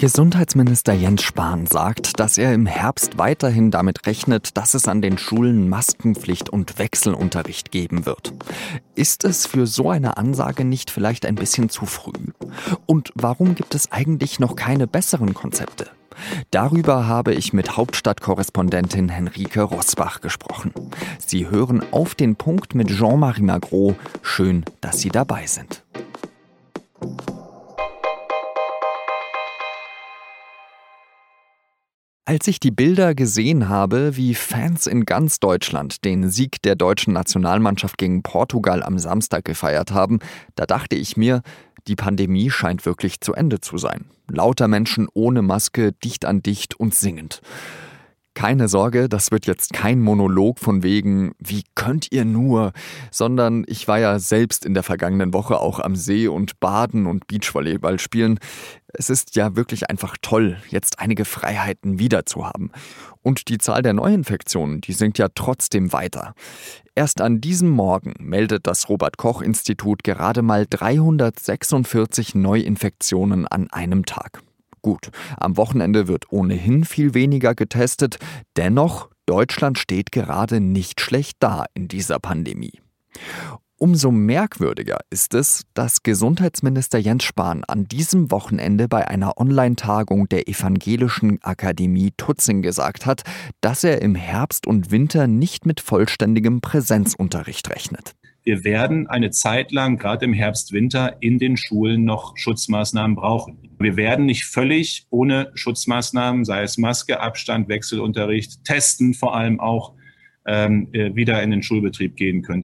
Gesundheitsminister Jens Spahn sagt, dass er im Herbst weiterhin damit rechnet, dass es an den Schulen Maskenpflicht und Wechselunterricht geben wird. Ist es für so eine Ansage nicht vielleicht ein bisschen zu früh? Und warum gibt es eigentlich noch keine besseren Konzepte? Darüber habe ich mit Hauptstadtkorrespondentin Henrike Rosbach gesprochen. Sie hören auf den Punkt mit Jean-Marie Magro. Schön, dass Sie dabei sind. Als ich die Bilder gesehen habe, wie Fans in ganz Deutschland den Sieg der deutschen Nationalmannschaft gegen Portugal am Samstag gefeiert haben, da dachte ich mir, die Pandemie scheint wirklich zu Ende zu sein. Lauter Menschen ohne Maske, dicht an dicht und singend. Keine Sorge, das wird jetzt kein Monolog von wegen, wie könnt ihr nur, sondern ich war ja selbst in der vergangenen Woche auch am See und baden und Beachvolleyball spielen. Es ist ja wirklich einfach toll, jetzt einige Freiheiten wieder zu haben. Und die Zahl der Neuinfektionen, die sinkt ja trotzdem weiter. Erst an diesem Morgen meldet das Robert Koch Institut gerade mal 346 Neuinfektionen an einem Tag. Gut, am Wochenende wird ohnehin viel weniger getestet, dennoch, Deutschland steht gerade nicht schlecht da in dieser Pandemie. Umso merkwürdiger ist es, dass Gesundheitsminister Jens Spahn an diesem Wochenende bei einer Online-Tagung der Evangelischen Akademie Tutzing gesagt hat, dass er im Herbst und Winter nicht mit vollständigem Präsenzunterricht rechnet wir werden eine Zeit lang, gerade im Herbst, Winter, in den Schulen noch Schutzmaßnahmen brauchen. Wir werden nicht völlig ohne Schutzmaßnahmen, sei es Maske, Abstand, Wechselunterricht, Testen vor allem auch, ähm, äh, wieder in den Schulbetrieb gehen können.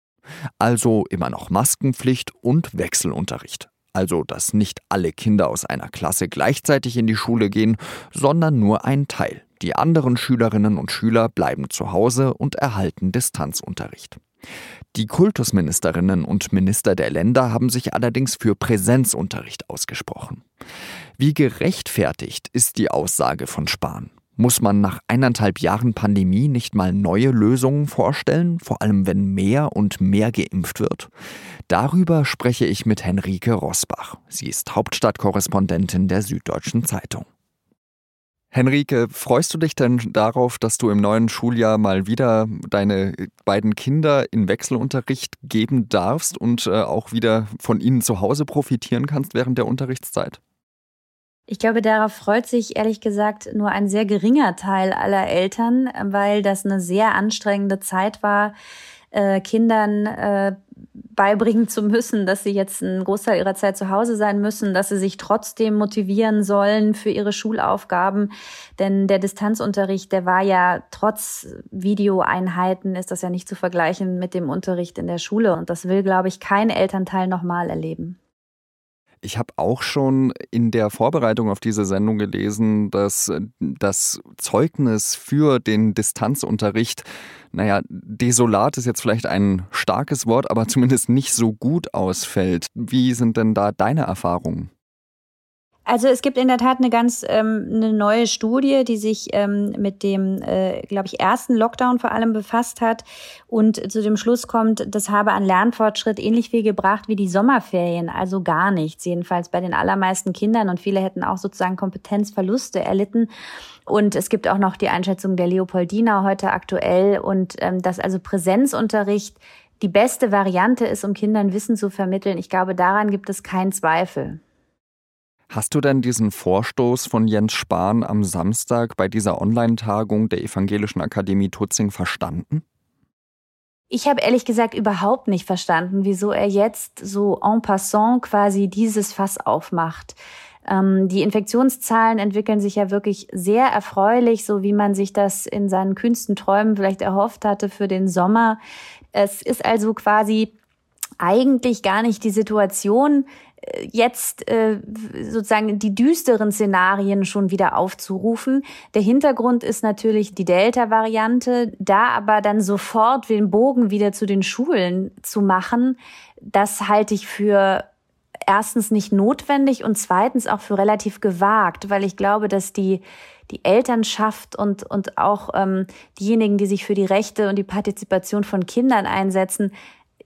Also immer noch Maskenpflicht und Wechselunterricht. Also, dass nicht alle Kinder aus einer Klasse gleichzeitig in die Schule gehen, sondern nur ein Teil. Die anderen Schülerinnen und Schüler bleiben zu Hause und erhalten Distanzunterricht. Die Kultusministerinnen und Minister der Länder haben sich allerdings für Präsenzunterricht ausgesprochen. Wie gerechtfertigt ist die Aussage von Spahn? Muss man nach eineinhalb Jahren Pandemie nicht mal neue Lösungen vorstellen, vor allem wenn mehr und mehr geimpft wird? Darüber spreche ich mit Henrike Rosbach. Sie ist Hauptstadtkorrespondentin der Süddeutschen Zeitung. Henrike, freust du dich denn darauf, dass du im neuen Schuljahr mal wieder deine beiden Kinder in Wechselunterricht geben darfst und äh, auch wieder von ihnen zu Hause profitieren kannst während der Unterrichtszeit? Ich glaube, darauf freut sich ehrlich gesagt nur ein sehr geringer Teil aller Eltern, weil das eine sehr anstrengende Zeit war, äh, Kindern äh, beibringen zu müssen, dass sie jetzt einen Großteil ihrer Zeit zu Hause sein müssen, dass sie sich trotzdem motivieren sollen für ihre Schulaufgaben. Denn der Distanzunterricht, der war ja trotz Videoeinheiten, ist das ja nicht zu vergleichen mit dem Unterricht in der Schule. Und das will, glaube ich, kein Elternteil nochmal erleben. Ich habe auch schon in der Vorbereitung auf diese Sendung gelesen, dass das Zeugnis für den Distanzunterricht, naja, desolat ist jetzt vielleicht ein starkes Wort, aber zumindest nicht so gut ausfällt. Wie sind denn da deine Erfahrungen? Also es gibt in der Tat eine ganz ähm, eine neue Studie, die sich ähm, mit dem, äh, glaube ich, ersten Lockdown vor allem befasst hat und zu dem Schluss kommt, das habe an Lernfortschritt ähnlich viel gebracht wie die Sommerferien, also gar nichts, jedenfalls bei den allermeisten Kindern und viele hätten auch sozusagen Kompetenzverluste erlitten. Und es gibt auch noch die Einschätzung der Leopoldina heute aktuell und ähm, dass also Präsenzunterricht die beste Variante ist, um Kindern Wissen zu vermitteln. Ich glaube, daran gibt es keinen Zweifel. Hast du denn diesen Vorstoß von Jens Spahn am Samstag bei dieser Online-Tagung der Evangelischen Akademie Tutzing verstanden? Ich habe ehrlich gesagt überhaupt nicht verstanden, wieso er jetzt so en passant quasi dieses Fass aufmacht. Ähm, die Infektionszahlen entwickeln sich ja wirklich sehr erfreulich, so wie man sich das in seinen kühnsten Träumen vielleicht erhofft hatte für den Sommer. Es ist also quasi eigentlich gar nicht die Situation, jetzt äh, sozusagen die düsteren Szenarien schon wieder aufzurufen. Der Hintergrund ist natürlich die Delta-Variante, da aber dann sofort den Bogen wieder zu den Schulen zu machen, das halte ich für erstens nicht notwendig und zweitens auch für relativ gewagt, weil ich glaube, dass die die Elternschaft und, und auch ähm, diejenigen, die sich für die Rechte und die Partizipation von Kindern einsetzen,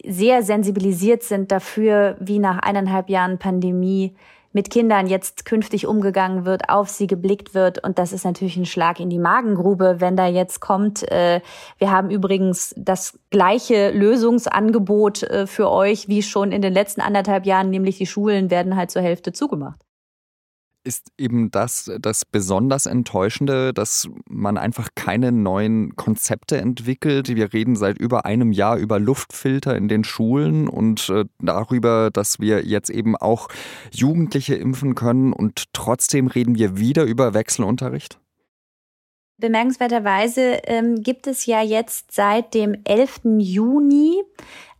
sehr sensibilisiert sind dafür, wie nach eineinhalb Jahren Pandemie mit Kindern jetzt künftig umgegangen wird, auf sie geblickt wird. Und das ist natürlich ein Schlag in die Magengrube, wenn da jetzt kommt, äh, wir haben übrigens das gleiche Lösungsangebot äh, für euch wie schon in den letzten anderthalb Jahren, nämlich die Schulen werden halt zur Hälfte zugemacht ist eben das das besonders Enttäuschende, dass man einfach keine neuen Konzepte entwickelt. Wir reden seit über einem Jahr über Luftfilter in den Schulen und äh, darüber, dass wir jetzt eben auch Jugendliche impfen können und trotzdem reden wir wieder über Wechselunterricht. Bemerkenswerterweise ähm, gibt es ja jetzt seit dem 11. Juni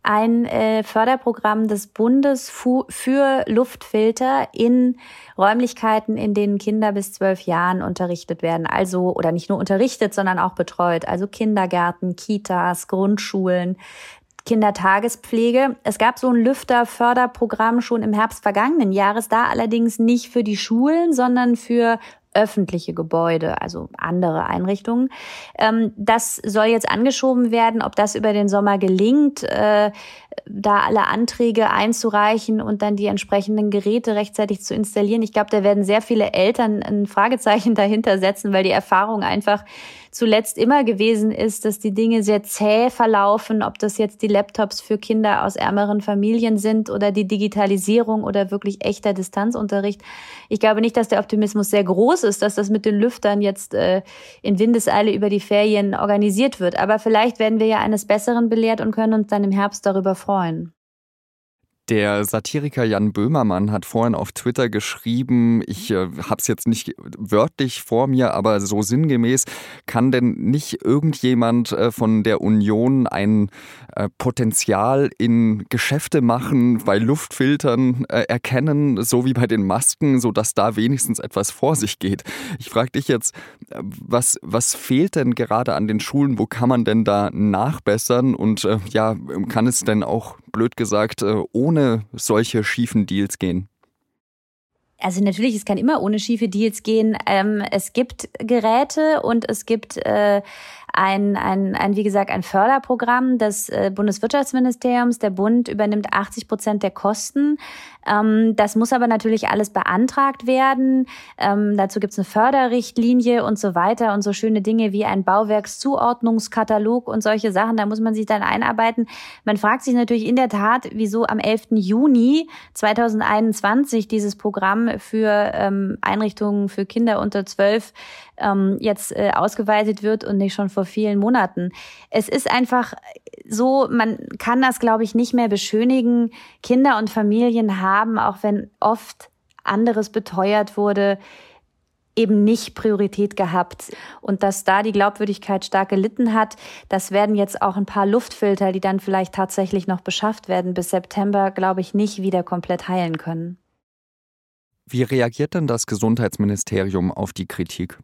ein äh, Förderprogramm des Bundes für Luftfilter in Räumlichkeiten, in denen Kinder bis zwölf Jahren unterrichtet werden. Also, oder nicht nur unterrichtet, sondern auch betreut. Also Kindergärten, Kitas, Grundschulen, Kindertagespflege. Es gab so ein Lüfterförderprogramm schon im Herbst vergangenen Jahres, da allerdings nicht für die Schulen, sondern für öffentliche Gebäude, also andere Einrichtungen. Ähm, das soll jetzt angeschoben werden. Ob das über den Sommer gelingt, äh, da alle Anträge einzureichen und dann die entsprechenden Geräte rechtzeitig zu installieren. Ich glaube, da werden sehr viele Eltern ein Fragezeichen dahinter setzen, weil die Erfahrung einfach zuletzt immer gewesen ist, dass die Dinge sehr zäh verlaufen, ob das jetzt die Laptops für Kinder aus ärmeren Familien sind oder die Digitalisierung oder wirklich echter Distanzunterricht. Ich glaube nicht, dass der Optimismus sehr groß ist, dass das mit den Lüftern jetzt äh, in Windeseile über die Ferien organisiert wird. Aber vielleicht werden wir ja eines Besseren belehrt und können uns dann im Herbst darüber freuen. Der Satiriker Jan Böhmermann hat vorhin auf Twitter geschrieben, ich äh, habe es jetzt nicht wörtlich vor mir, aber so sinngemäß, kann denn nicht irgendjemand äh, von der Union ein äh, Potenzial in Geschäfte machen, bei Luftfiltern äh, erkennen, so wie bei den Masken, sodass da wenigstens etwas vor sich geht? Ich frage dich jetzt, was, was fehlt denn gerade an den Schulen? Wo kann man denn da nachbessern? Und äh, ja, kann es denn auch, blöd gesagt, ohne ohne solche schiefen Deals gehen? Also natürlich, es kann immer ohne schiefe Deals gehen. Ähm, es gibt Geräte und es gibt äh, ein, ein, ein, wie gesagt, ein Förderprogramm des äh, Bundeswirtschaftsministeriums. Der Bund übernimmt 80 Prozent der Kosten. Ähm, das muss aber natürlich alles beantragt werden. Ähm, dazu gibt es eine Förderrichtlinie und so weiter und so schöne Dinge wie ein Bauwerkszuordnungskatalog und solche Sachen. Da muss man sich dann einarbeiten. Man fragt sich natürlich in der Tat, wieso am 11. Juni 2021 dieses Programm für ähm, Einrichtungen für Kinder unter 12 ähm, jetzt äh, ausgeweitet wird und nicht schon vor vielen Monaten. Es ist einfach so, man kann das, glaube ich, nicht mehr beschönigen. Kinder und Familien haben, auch wenn oft anderes beteuert wurde, eben nicht Priorität gehabt. Und dass da die Glaubwürdigkeit stark gelitten hat, das werden jetzt auch ein paar Luftfilter, die dann vielleicht tatsächlich noch beschafft werden, bis September, glaube ich, nicht wieder komplett heilen können. Wie reagiert denn das Gesundheitsministerium auf die Kritik?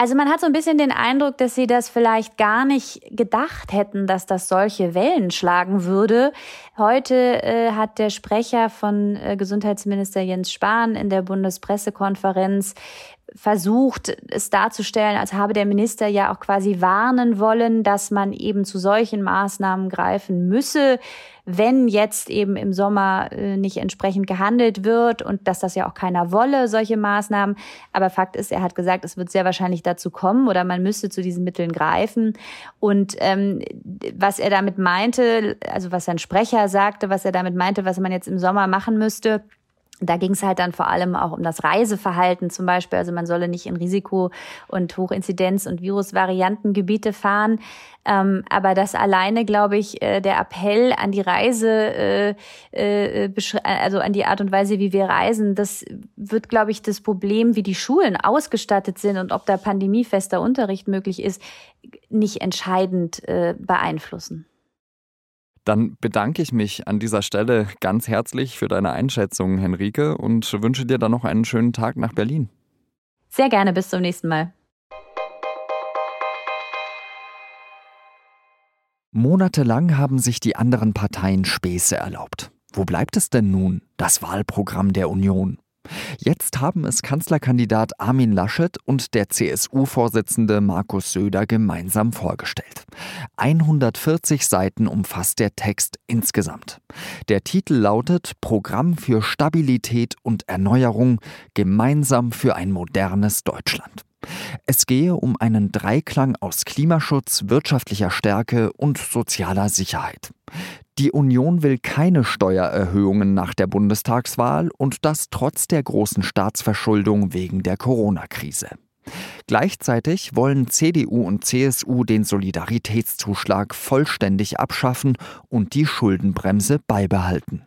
Also man hat so ein bisschen den Eindruck, dass sie das vielleicht gar nicht gedacht hätten, dass das solche Wellen schlagen würde. Heute äh, hat der Sprecher von äh, Gesundheitsminister Jens Spahn in der Bundespressekonferenz versucht, es darzustellen, als habe der Minister ja auch quasi warnen wollen, dass man eben zu solchen Maßnahmen greifen müsse, wenn jetzt eben im Sommer äh, nicht entsprechend gehandelt wird und dass das ja auch keiner wolle, solche Maßnahmen. Aber Fakt ist, er hat gesagt, es wird sehr wahrscheinlich dazu kommen oder man müsste zu diesen Mitteln greifen. Und ähm, was er damit meinte, also was sein Sprecher sagte, was er damit meinte, was man jetzt im Sommer machen müsste, da ging es halt dann vor allem auch um das Reiseverhalten zum Beispiel. Also man solle nicht in Risiko- und Hochinzidenz- und Virusvariantengebiete fahren. Ähm, aber das alleine, glaube ich, äh, der Appell an die Reise, äh, äh, also an die Art und Weise, wie wir reisen, das wird, glaube ich, das Problem, wie die Schulen ausgestattet sind und ob da pandemiefester Unterricht möglich ist, nicht entscheidend äh, beeinflussen. Dann bedanke ich mich an dieser Stelle ganz herzlich für deine Einschätzung, Henrike, und wünsche dir dann noch einen schönen Tag nach Berlin. Sehr gerne, bis zum nächsten Mal. Monatelang haben sich die anderen Parteien Späße erlaubt. Wo bleibt es denn nun, das Wahlprogramm der Union? Jetzt haben es Kanzlerkandidat Armin Laschet und der CSU-Vorsitzende Markus Söder gemeinsam vorgestellt. 140 Seiten umfasst der Text insgesamt. Der Titel lautet Programm für Stabilität und Erneuerung gemeinsam für ein modernes Deutschland. Es gehe um einen Dreiklang aus Klimaschutz, wirtschaftlicher Stärke und sozialer Sicherheit. Die Union will keine Steuererhöhungen nach der Bundestagswahl und das trotz der großen Staatsverschuldung wegen der Corona-Krise. Gleichzeitig wollen CDU und CSU den Solidaritätszuschlag vollständig abschaffen und die Schuldenbremse beibehalten.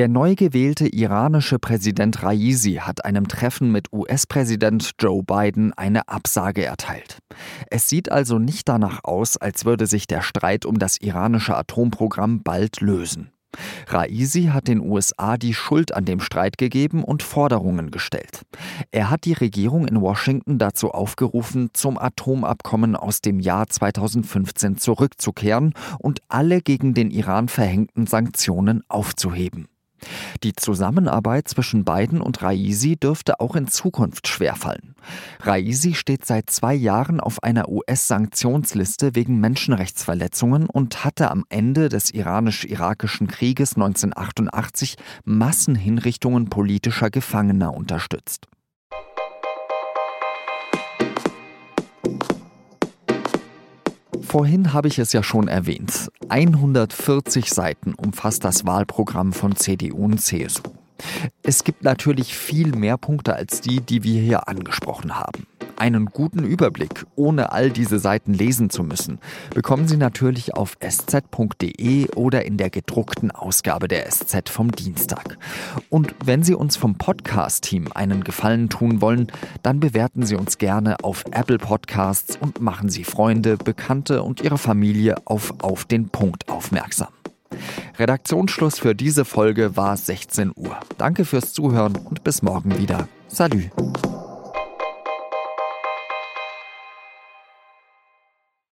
Der neu gewählte iranische Präsident Raisi hat einem Treffen mit US-Präsident Joe Biden eine Absage erteilt. Es sieht also nicht danach aus, als würde sich der Streit um das iranische Atomprogramm bald lösen. Raisi hat den USA die Schuld an dem Streit gegeben und Forderungen gestellt. Er hat die Regierung in Washington dazu aufgerufen, zum Atomabkommen aus dem Jahr 2015 zurückzukehren und alle gegen den Iran verhängten Sanktionen aufzuheben. Die Zusammenarbeit zwischen Biden und Raisi dürfte auch in Zukunft schwerfallen. Raisi steht seit zwei Jahren auf einer US-Sanktionsliste wegen Menschenrechtsverletzungen und hatte am Ende des iranisch-irakischen Krieges 1988 Massenhinrichtungen politischer Gefangener unterstützt. Vorhin habe ich es ja schon erwähnt. 140 Seiten umfasst das Wahlprogramm von CDU und CSU. Es gibt natürlich viel mehr Punkte als die, die wir hier angesprochen haben. Einen guten Überblick, ohne all diese Seiten lesen zu müssen, bekommen Sie natürlich auf sz.de oder in der gedruckten Ausgabe der SZ vom Dienstag. Und wenn Sie uns vom Podcast-Team einen Gefallen tun wollen, dann bewerten Sie uns gerne auf Apple Podcasts und machen Sie Freunde, Bekannte und Ihre Familie auf Auf den Punkt aufmerksam. Redaktionsschluss für diese Folge war 16 Uhr. Danke fürs Zuhören und bis morgen wieder. Salü.